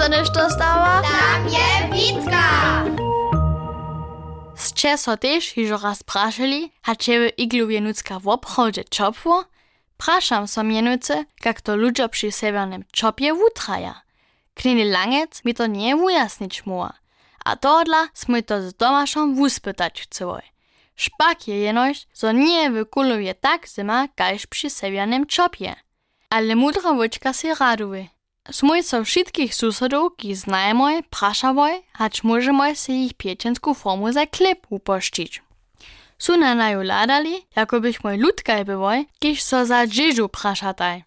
Dostaneš to? Tam je Witka! Ste so tež hižo raz prašili, hače v iglu vienucka v obchode čopło? Praszam so mienujce, jak to ludzie przy severnym czopie wutraja. Kniny langec mi to nie ujasnić muła. A tohodla sme to z Tomaszem wuspytać chceli. Szpak je jenoś, zo nie wykuluje tak zima, kajż przy severnym czopie. Ale mudra wyczka si raduje. Smoj so wszystkich susodów, ki znajemoj, praszawoj, hacz możemy si ich pieczensku formu za klip uposzczyć. Su na naju ladali, jako bych mój ludkaj bywoj, kiż so za dżiżu praszataj.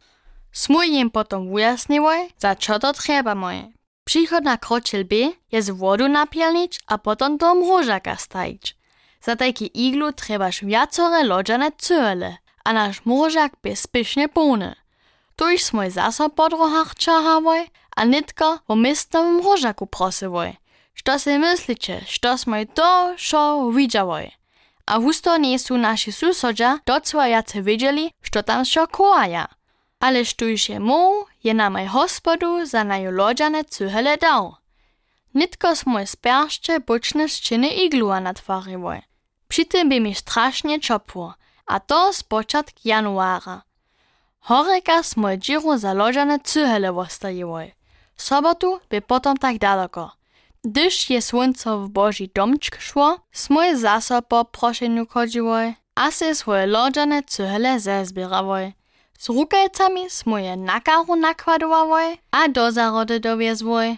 Smoj im potom ujasniwoj, za čo to trzeba moje. Przychod na kročil B je z wodu napielnić, a potom do mrożaka stajić. Za taki iglu trebaš viacore lodzane cyrle, a nasz mrożak bezpiecznie pełny. Tuž smoj zasa po drohach čahawoj, a nitka o mistnom mrožaku prosivoj. Što si myslíte, što smoj to, šo vidžavoj? A husto nie sú naši susodža docela jace vidjeli, što tam šo koaja. Ale je mu, je aj hospodu za naju lodzane cyhele dał. Nitko smoj speršče bočne ščiny iglua natvarivoj. Przy tym by mi strasznie czopło, a to z początk januara. Horeka smoj džiru založane cyhele wostajivoj. Sobotu by potom tak daleko. Gdyż je słońce w Boży domčk szło, smoj zasa po proszeniu chodziwoj, a se swoje lodzane cyhele zezbierawoj. Z rukajcami smoje nakaru nakładowoj, a do zarody dowiezwoj.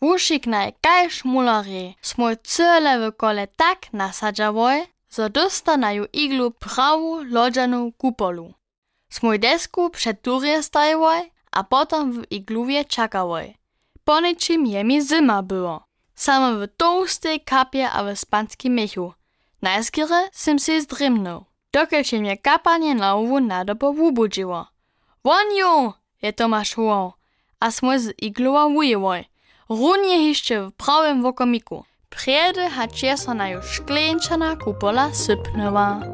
Wušiknaj kajż mulari, smoj cyhele w kole tak nasadzawoj, zo dostanajú iglu prawu lodzanu kupolu. Smoj desku przed durje stajwoj, a potom w igluwie czakałoj. Po niczym je mi zima było. Samo w tołstej kapie a w spanskim mechu. Najskiery sim się zdrymnął. Dokiel się mnie kapanie na uwu nadobo wubudziło. Wonju! je Tomasz wołał, a smoj z igluwa wujewoj. Runie jeszcze w prawym wokomiku. Priedy hacie so na już szkleńczana kupola sypnęła.